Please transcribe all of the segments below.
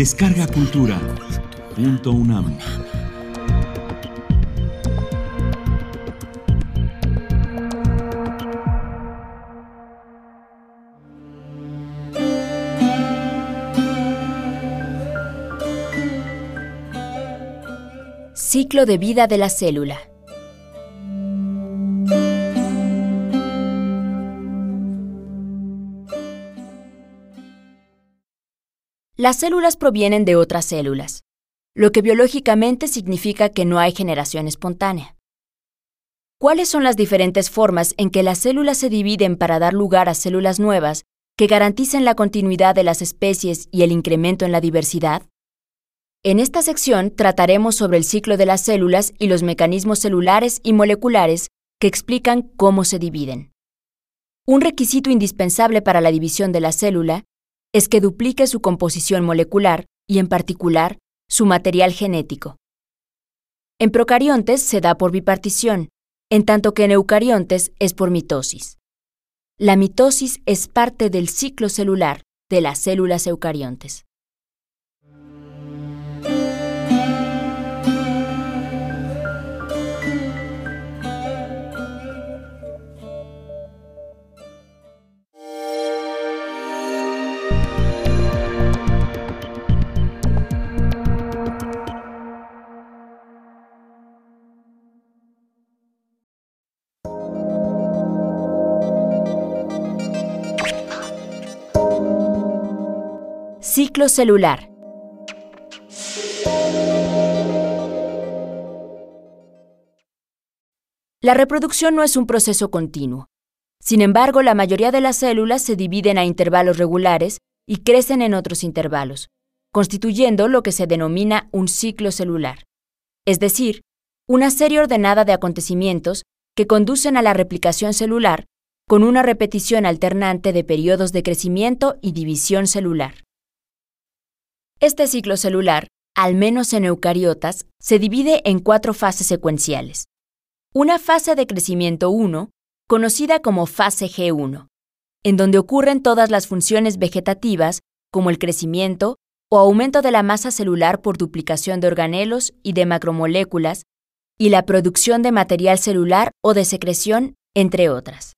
Descarga Cultura. Punto UNAM. Ciclo de vida de la célula. Las células provienen de otras células, lo que biológicamente significa que no hay generación espontánea. ¿Cuáles son las diferentes formas en que las células se dividen para dar lugar a células nuevas que garanticen la continuidad de las especies y el incremento en la diversidad? En esta sección trataremos sobre el ciclo de las células y los mecanismos celulares y moleculares que explican cómo se dividen. Un requisito indispensable para la división de la célula es que duplique su composición molecular y, en particular, su material genético. En procariontes se da por bipartición, en tanto que en eucariontes es por mitosis. La mitosis es parte del ciclo celular de las células eucariontes. Ciclo celular. La reproducción no es un proceso continuo. Sin embargo, la mayoría de las células se dividen a intervalos regulares y crecen en otros intervalos, constituyendo lo que se denomina un ciclo celular, es decir, una serie ordenada de acontecimientos que conducen a la replicación celular con una repetición alternante de periodos de crecimiento y división celular. Este ciclo celular, al menos en eucariotas, se divide en cuatro fases secuenciales. Una fase de crecimiento 1, conocida como fase G1, en donde ocurren todas las funciones vegetativas como el crecimiento o aumento de la masa celular por duplicación de organelos y de macromoléculas, y la producción de material celular o de secreción, entre otras.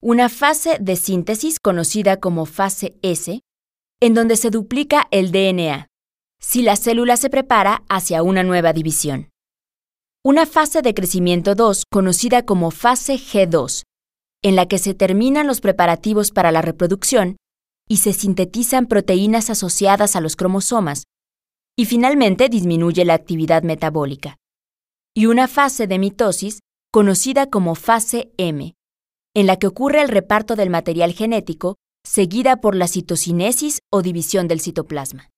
Una fase de síntesis conocida como fase S, en donde se duplica el DNA, si la célula se prepara hacia una nueva división. Una fase de crecimiento 2, conocida como fase G2, en la que se terminan los preparativos para la reproducción y se sintetizan proteínas asociadas a los cromosomas, y finalmente disminuye la actividad metabólica. Y una fase de mitosis, conocida como fase M, en la que ocurre el reparto del material genético seguida por la citocinesis o división del citoplasma.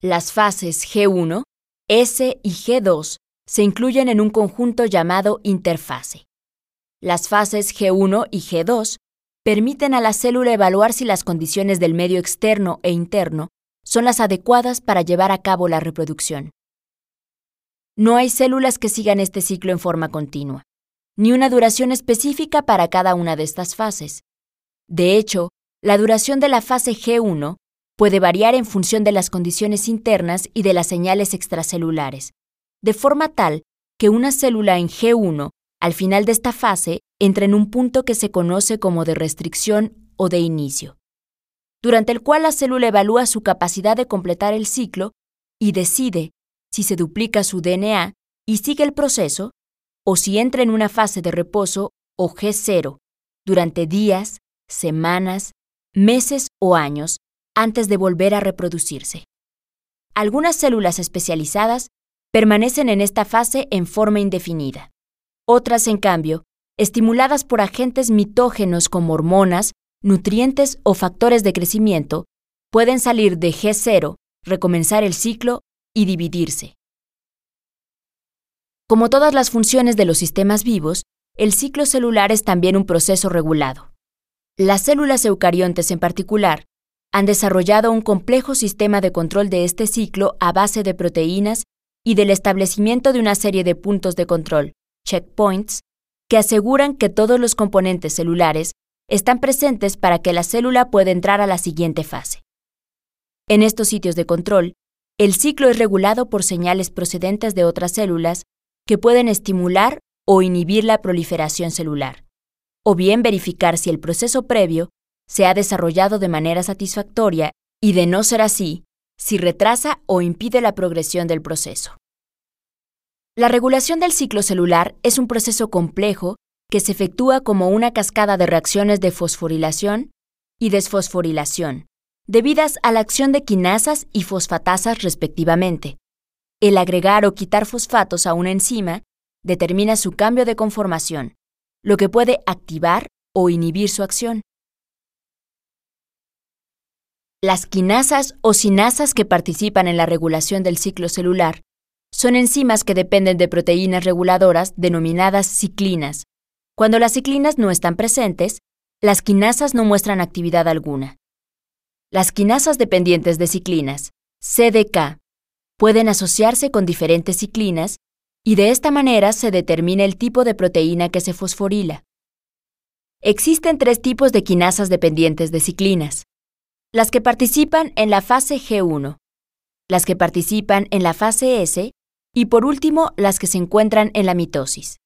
Las fases G1, S y G2 se incluyen en un conjunto llamado interfase. Las fases G1 y G2 permiten a la célula evaluar si las condiciones del medio externo e interno son las adecuadas para llevar a cabo la reproducción. No hay células que sigan este ciclo en forma continua, ni una duración específica para cada una de estas fases. De hecho, la duración de la fase G1 puede variar en función de las condiciones internas y de las señales extracelulares, de forma tal que una célula en G1, al final de esta fase, entra en un punto que se conoce como de restricción o de inicio, durante el cual la célula evalúa su capacidad de completar el ciclo y decide si se duplica su DNA y sigue el proceso, o si entra en una fase de reposo o G0 durante días, semanas, meses o años antes de volver a reproducirse. Algunas células especializadas permanecen en esta fase en forma indefinida. Otras, en cambio, estimuladas por agentes mitógenos como hormonas, nutrientes o factores de crecimiento, pueden salir de G0, recomenzar el ciclo y dividirse. Como todas las funciones de los sistemas vivos, el ciclo celular es también un proceso regulado. Las células eucariontes en particular han desarrollado un complejo sistema de control de este ciclo a base de proteínas y del establecimiento de una serie de puntos de control, checkpoints, que aseguran que todos los componentes celulares están presentes para que la célula pueda entrar a la siguiente fase. En estos sitios de control, el ciclo es regulado por señales procedentes de otras células que pueden estimular o inhibir la proliferación celular, o bien verificar si el proceso previo se ha desarrollado de manera satisfactoria y, de no ser así, si retrasa o impide la progresión del proceso. La regulación del ciclo celular es un proceso complejo que se efectúa como una cascada de reacciones de fosforilación y desfosforilación, debidas a la acción de quinasas y fosfatasas respectivamente. El agregar o quitar fosfatos a una enzima determina su cambio de conformación, lo que puede activar o inhibir su acción. Las quinasas o sinasas que participan en la regulación del ciclo celular son enzimas que dependen de proteínas reguladoras denominadas ciclinas. Cuando las ciclinas no están presentes, las quinasas no muestran actividad alguna. Las quinasas dependientes de ciclinas, CDK, pueden asociarse con diferentes ciclinas y de esta manera se determina el tipo de proteína que se fosforila. Existen tres tipos de quinasas dependientes de ciclinas. Las que participan en la fase G1, las que participan en la fase S y por último las que se encuentran en la mitosis.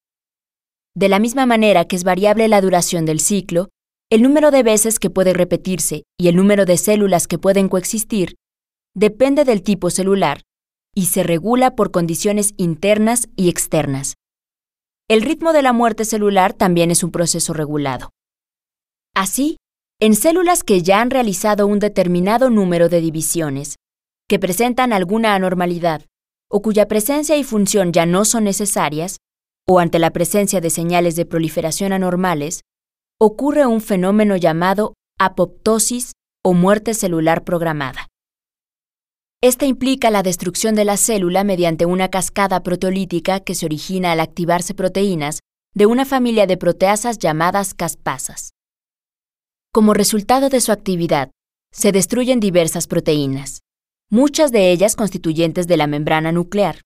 De la misma manera que es variable la duración del ciclo, el número de veces que puede repetirse y el número de células que pueden coexistir depende del tipo celular y se regula por condiciones internas y externas. El ritmo de la muerte celular también es un proceso regulado. Así, en células que ya han realizado un determinado número de divisiones, que presentan alguna anormalidad o cuya presencia y función ya no son necesarias, o ante la presencia de señales de proliferación anormales, ocurre un fenómeno llamado apoptosis o muerte celular programada. Esta implica la destrucción de la célula mediante una cascada proteolítica que se origina al activarse proteínas de una familia de proteasas llamadas caspasas. Como resultado de su actividad, se destruyen diversas proteínas, muchas de ellas constituyentes de la membrana nuclear,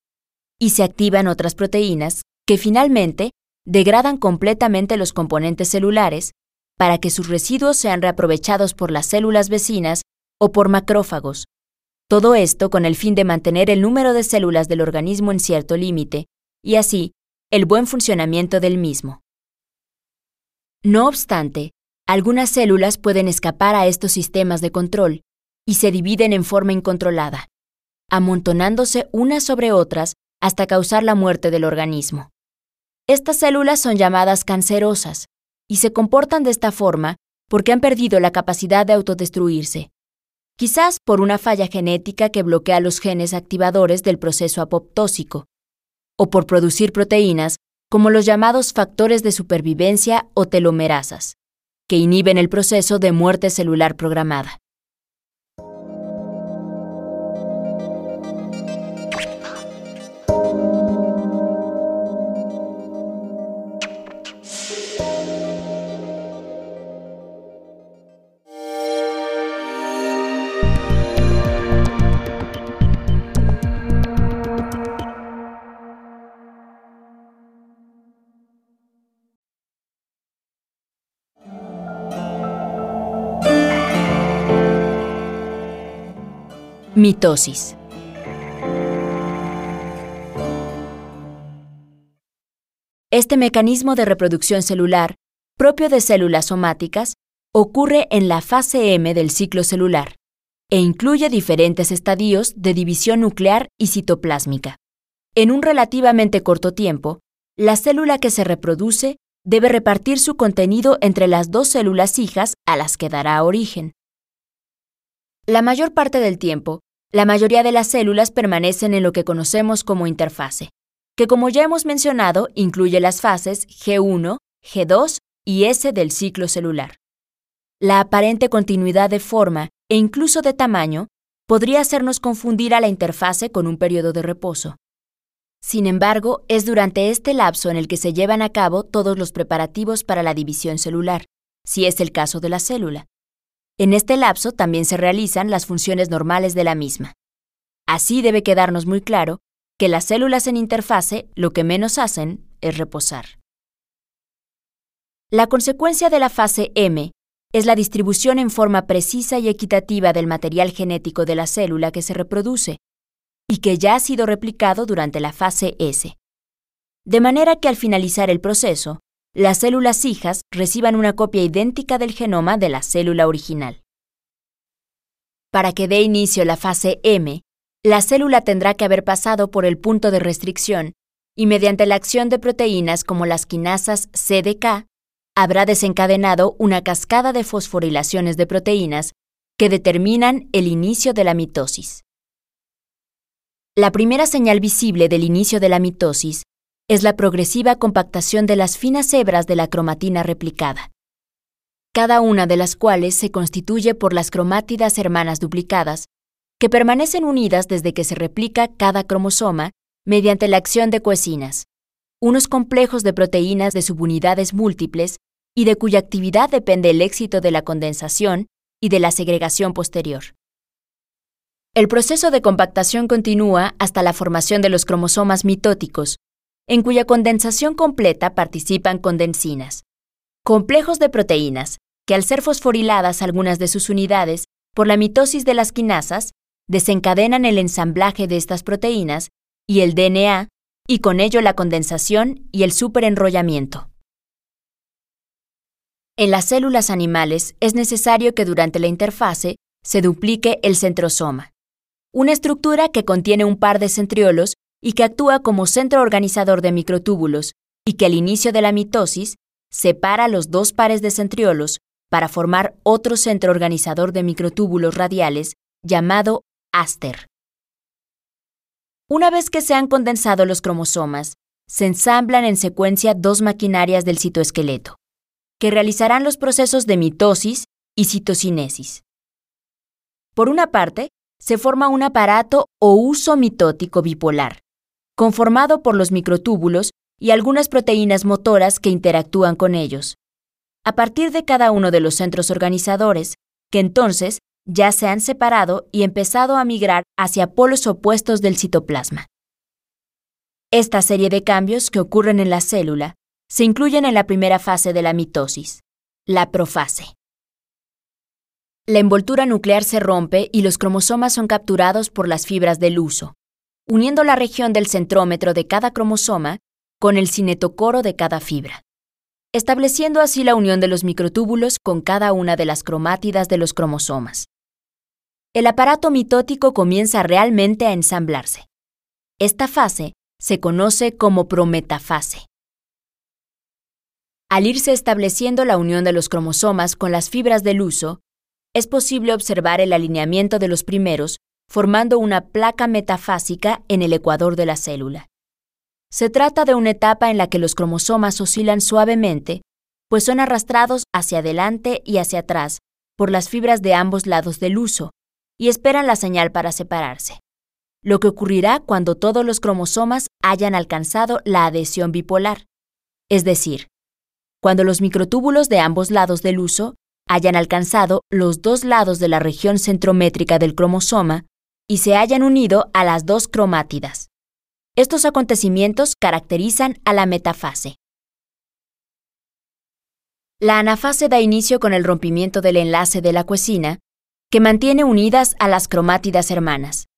y se activan otras proteínas que finalmente degradan completamente los componentes celulares para que sus residuos sean reaprovechados por las células vecinas o por macrófagos. Todo esto con el fin de mantener el número de células del organismo en cierto límite y así el buen funcionamiento del mismo. No obstante, algunas células pueden escapar a estos sistemas de control y se dividen en forma incontrolada, amontonándose unas sobre otras hasta causar la muerte del organismo. Estas células son llamadas cancerosas y se comportan de esta forma porque han perdido la capacidad de autodestruirse, quizás por una falla genética que bloquea los genes activadores del proceso apoptósico, o por producir proteínas como los llamados factores de supervivencia o telomerasas, que inhiben el proceso de muerte celular programada. Mitosis. Este mecanismo de reproducción celular, propio de células somáticas, ocurre en la fase M del ciclo celular e incluye diferentes estadios de división nuclear y citoplásmica. En un relativamente corto tiempo, la célula que se reproduce debe repartir su contenido entre las dos células hijas a las que dará origen. La mayor parte del tiempo, la mayoría de las células permanecen en lo que conocemos como interfase, que como ya hemos mencionado incluye las fases G1, G2 y S del ciclo celular. La aparente continuidad de forma e incluso de tamaño podría hacernos confundir a la interfase con un periodo de reposo. Sin embargo, es durante este lapso en el que se llevan a cabo todos los preparativos para la división celular, si es el caso de la célula. En este lapso también se realizan las funciones normales de la misma. Así debe quedarnos muy claro que las células en interfase lo que menos hacen es reposar. La consecuencia de la fase M es la distribución en forma precisa y equitativa del material genético de la célula que se reproduce y que ya ha sido replicado durante la fase S. De manera que al finalizar el proceso, las células hijas reciban una copia idéntica del genoma de la célula original. Para que dé inicio la fase M, la célula tendrá que haber pasado por el punto de restricción y mediante la acción de proteínas como las quinasas CDK, habrá desencadenado una cascada de fosforilaciones de proteínas que determinan el inicio de la mitosis. La primera señal visible del inicio de la mitosis es la progresiva compactación de las finas hebras de la cromatina replicada, cada una de las cuales se constituye por las cromátidas hermanas duplicadas, que permanecen unidas desde que se replica cada cromosoma mediante la acción de coesinas, unos complejos de proteínas de subunidades múltiples y de cuya actividad depende el éxito de la condensación y de la segregación posterior. El proceso de compactación continúa hasta la formación de los cromosomas mitóticos, en cuya condensación completa participan condensinas, complejos de proteínas, que al ser fosforiladas algunas de sus unidades por la mitosis de las quinasas, desencadenan el ensamblaje de estas proteínas y el DNA, y con ello la condensación y el superenrollamiento. En las células animales es necesario que durante la interfase se duplique el centrosoma, una estructura que contiene un par de centriolos y que actúa como centro organizador de microtúbulos y que al inicio de la mitosis separa los dos pares de centriolos para formar otro centro organizador de microtúbulos radiales llamado áster. Una vez que se han condensado los cromosomas, se ensamblan en secuencia dos maquinarias del citoesqueleto, que realizarán los procesos de mitosis y citocinesis. Por una parte, se forma un aparato o uso mitótico bipolar, conformado por los microtúbulos y algunas proteínas motoras que interactúan con ellos, a partir de cada uno de los centros organizadores, que entonces ya se han separado y empezado a migrar hacia polos opuestos del citoplasma. Esta serie de cambios que ocurren en la célula se incluyen en la primera fase de la mitosis, la profase. La envoltura nuclear se rompe y los cromosomas son capturados por las fibras del uso, uniendo la región del centrómetro de cada cromosoma con el cinetocoro de cada fibra, estableciendo así la unión de los microtúbulos con cada una de las cromátidas de los cromosomas el aparato mitótico comienza realmente a ensamblarse. Esta fase se conoce como prometafase. Al irse estableciendo la unión de los cromosomas con las fibras del uso, es posible observar el alineamiento de los primeros formando una placa metafásica en el ecuador de la célula. Se trata de una etapa en la que los cromosomas oscilan suavemente, pues son arrastrados hacia adelante y hacia atrás por las fibras de ambos lados del uso, y esperan la señal para separarse, lo que ocurrirá cuando todos los cromosomas hayan alcanzado la adhesión bipolar, es decir, cuando los microtúbulos de ambos lados del uso hayan alcanzado los dos lados de la región centrométrica del cromosoma y se hayan unido a las dos cromátidas. Estos acontecimientos caracterizan a la metafase. La anafase da inicio con el rompimiento del enlace de la cuesina que mantiene unidas a las cromátidas hermanas.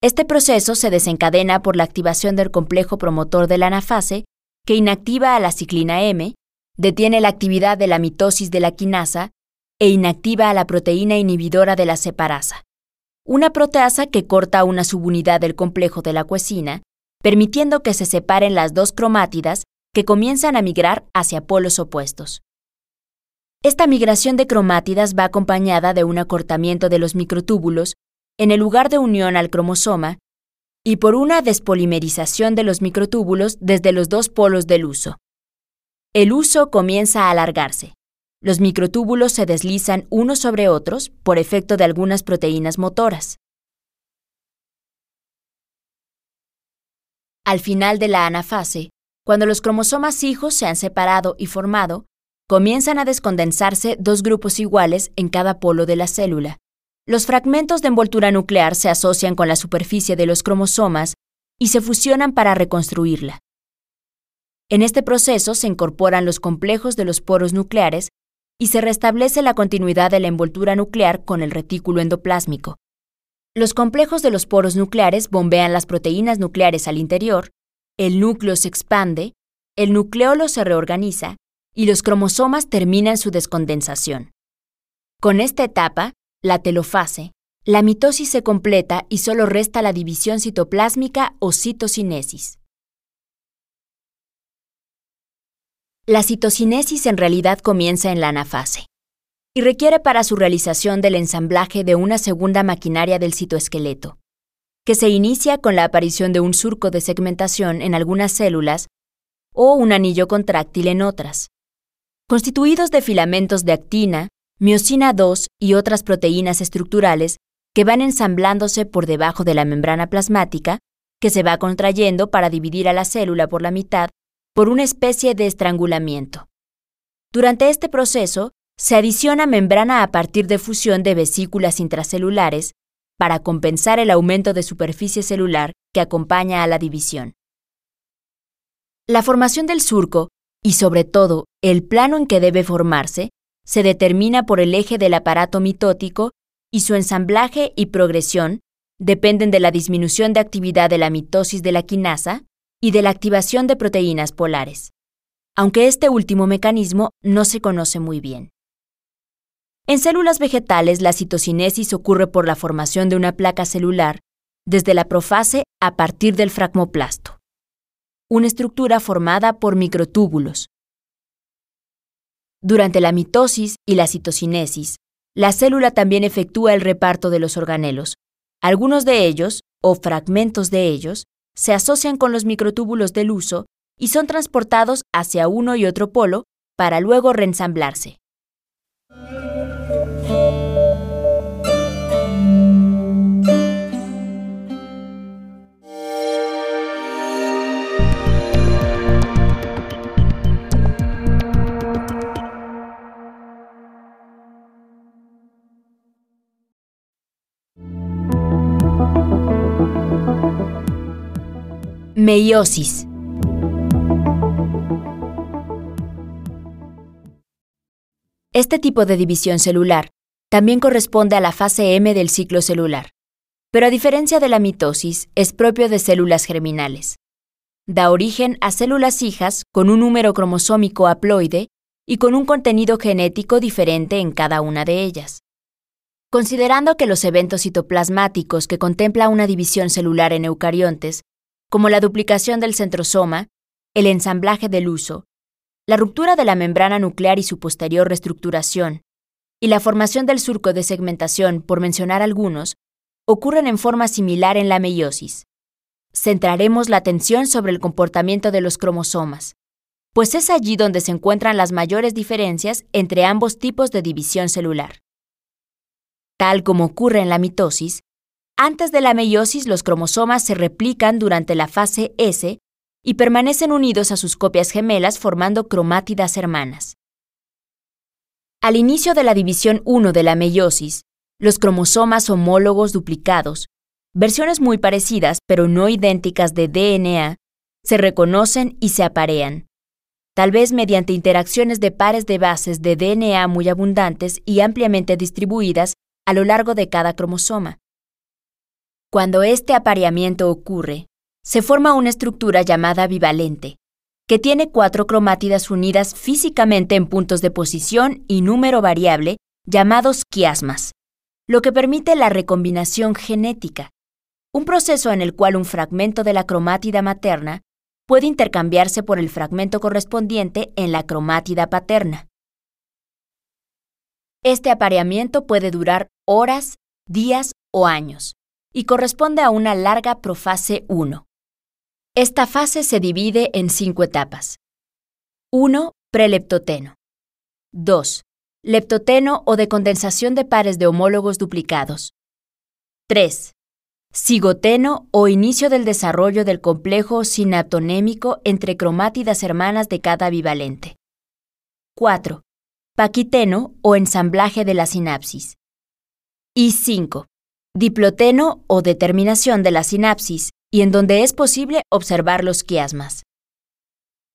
Este proceso se desencadena por la activación del complejo promotor de la anafase, que inactiva a la ciclina M, detiene la actividad de la mitosis de la quinasa e inactiva a la proteína inhibidora de la separasa, una proteasa que corta una subunidad del complejo de la cuesina, permitiendo que se separen las dos cromátidas que comienzan a migrar hacia polos opuestos. Esta migración de cromátidas va acompañada de un acortamiento de los microtúbulos en el lugar de unión al cromosoma y por una despolimerización de los microtúbulos desde los dos polos del uso. El uso comienza a alargarse. Los microtúbulos se deslizan unos sobre otros por efecto de algunas proteínas motoras. Al final de la anafase, cuando los cromosomas hijos se han separado y formado, comienzan a descondensarse dos grupos iguales en cada polo de la célula. Los fragmentos de envoltura nuclear se asocian con la superficie de los cromosomas y se fusionan para reconstruirla. En este proceso se incorporan los complejos de los poros nucleares y se restablece la continuidad de la envoltura nuclear con el retículo endoplásmico. Los complejos de los poros nucleares bombean las proteínas nucleares al interior, el núcleo se expande, el nucleolo se reorganiza y los cromosomas terminan su descondensación. Con esta etapa, la telofase, la mitosis se completa y solo resta la división citoplásmica o citocinesis. La citocinesis en realidad comienza en la anafase y requiere para su realización del ensamblaje de una segunda maquinaria del citoesqueleto, que se inicia con la aparición de un surco de segmentación en algunas células o un anillo contráctil en otras. Constituidos de filamentos de actina, miocina 2 y otras proteínas estructurales que van ensamblándose por debajo de la membrana plasmática, que se va contrayendo para dividir a la célula por la mitad por una especie de estrangulamiento. Durante este proceso, se adiciona membrana a partir de fusión de vesículas intracelulares para compensar el aumento de superficie celular que acompaña a la división. La formación del surco, y sobre todo el plano en que debe formarse, se determina por el eje del aparato mitótico y su ensamblaje y progresión dependen de la disminución de actividad de la mitosis de la quinasa y de la activación de proteínas polares, aunque este último mecanismo no se conoce muy bien. En células vegetales, la citocinesis ocurre por la formación de una placa celular desde la profase a partir del fragmoplasto, una estructura formada por microtúbulos. Durante la mitosis y la citocinesis, la célula también efectúa el reparto de los organelos. Algunos de ellos, o fragmentos de ellos, se asocian con los microtúbulos del uso y son transportados hacia uno y otro polo para luego reensamblarse. Meiosis. Este tipo de división celular también corresponde a la fase M del ciclo celular, pero a diferencia de la mitosis, es propio de células germinales. Da origen a células hijas con un número cromosómico haploide y con un contenido genético diferente en cada una de ellas. Considerando que los eventos citoplasmáticos que contempla una división celular en eucariontes como la duplicación del centrosoma, el ensamblaje del uso, la ruptura de la membrana nuclear y su posterior reestructuración, y la formación del surco de segmentación, por mencionar algunos, ocurren en forma similar en la meiosis. Centraremos la atención sobre el comportamiento de los cromosomas, pues es allí donde se encuentran las mayores diferencias entre ambos tipos de división celular. Tal como ocurre en la mitosis, antes de la meiosis, los cromosomas se replican durante la fase S y permanecen unidos a sus copias gemelas formando cromátidas hermanas. Al inicio de la división 1 de la meiosis, los cromosomas homólogos duplicados, versiones muy parecidas pero no idénticas de DNA, se reconocen y se aparean, tal vez mediante interacciones de pares de bases de DNA muy abundantes y ampliamente distribuidas a lo largo de cada cromosoma. Cuando este apareamiento ocurre, se forma una estructura llamada bivalente, que tiene cuatro cromátidas unidas físicamente en puntos de posición y número variable llamados quiasmas, lo que permite la recombinación genética, un proceso en el cual un fragmento de la cromátida materna puede intercambiarse por el fragmento correspondiente en la cromátida paterna. Este apareamiento puede durar horas, días o años y corresponde a una larga profase 1. Esta fase se divide en cinco etapas. 1. Preleptoteno. 2. Leptoteno o de condensación de pares de homólogos duplicados. 3. Cigoteno o inicio del desarrollo del complejo sinaptonémico entre cromátidas hermanas de cada bivalente. 4. Paquiteno o ensamblaje de la sinapsis. Y 5 diploteno o determinación de la sinapsis y en donde es posible observar los quiasmas.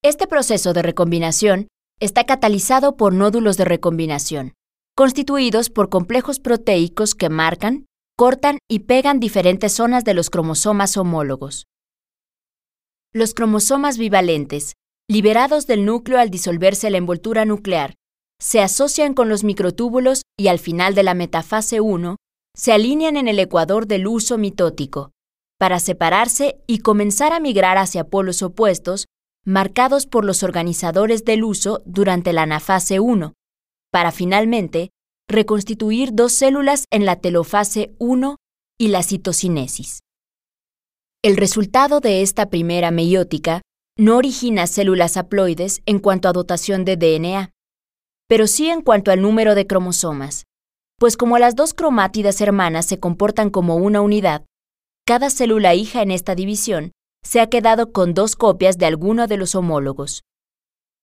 Este proceso de recombinación está catalizado por nódulos de recombinación, constituidos por complejos proteicos que marcan, cortan y pegan diferentes zonas de los cromosomas homólogos. Los cromosomas bivalentes, liberados del núcleo al disolverse la envoltura nuclear, se asocian con los microtúbulos y al final de la metafase 1 se alinean en el ecuador del uso mitótico, para separarse y comenzar a migrar hacia polos opuestos, marcados por los organizadores del uso durante la anafase 1, para finalmente reconstituir dos células en la telofase 1 y la citocinesis. El resultado de esta primera meiótica no origina células haploides en cuanto a dotación de DNA, pero sí en cuanto al número de cromosomas, pues como las dos cromátidas hermanas se comportan como una unidad, cada célula hija en esta división se ha quedado con dos copias de alguno de los homólogos.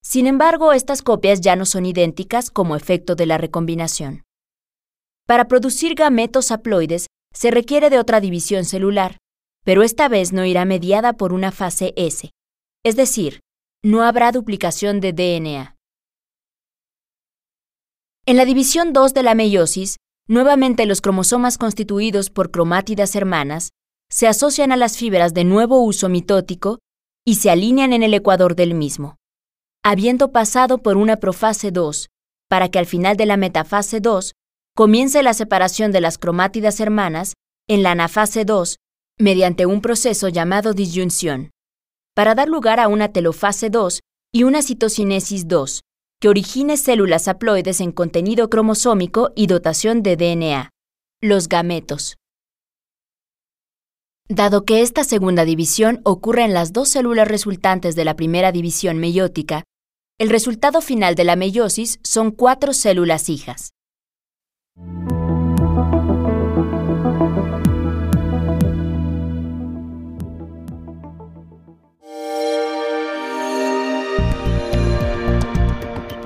Sin embargo, estas copias ya no son idénticas como efecto de la recombinación. Para producir gametos haploides se requiere de otra división celular, pero esta vez no irá mediada por una fase S, es decir, no habrá duplicación de DNA. En la división 2 de la meiosis, nuevamente los cromosomas constituidos por cromátidas hermanas se asocian a las fibras de nuevo uso mitótico y se alinean en el ecuador del mismo, habiendo pasado por una profase 2, para que al final de la metafase 2 comience la separación de las cromátidas hermanas en la anafase 2 mediante un proceso llamado disyunción, para dar lugar a una telofase 2 y una citocinesis 2, que origine células haploides en contenido cromosómico y dotación de DNA, los gametos. Dado que esta segunda división ocurre en las dos células resultantes de la primera división meiótica, el resultado final de la meiosis son cuatro células hijas.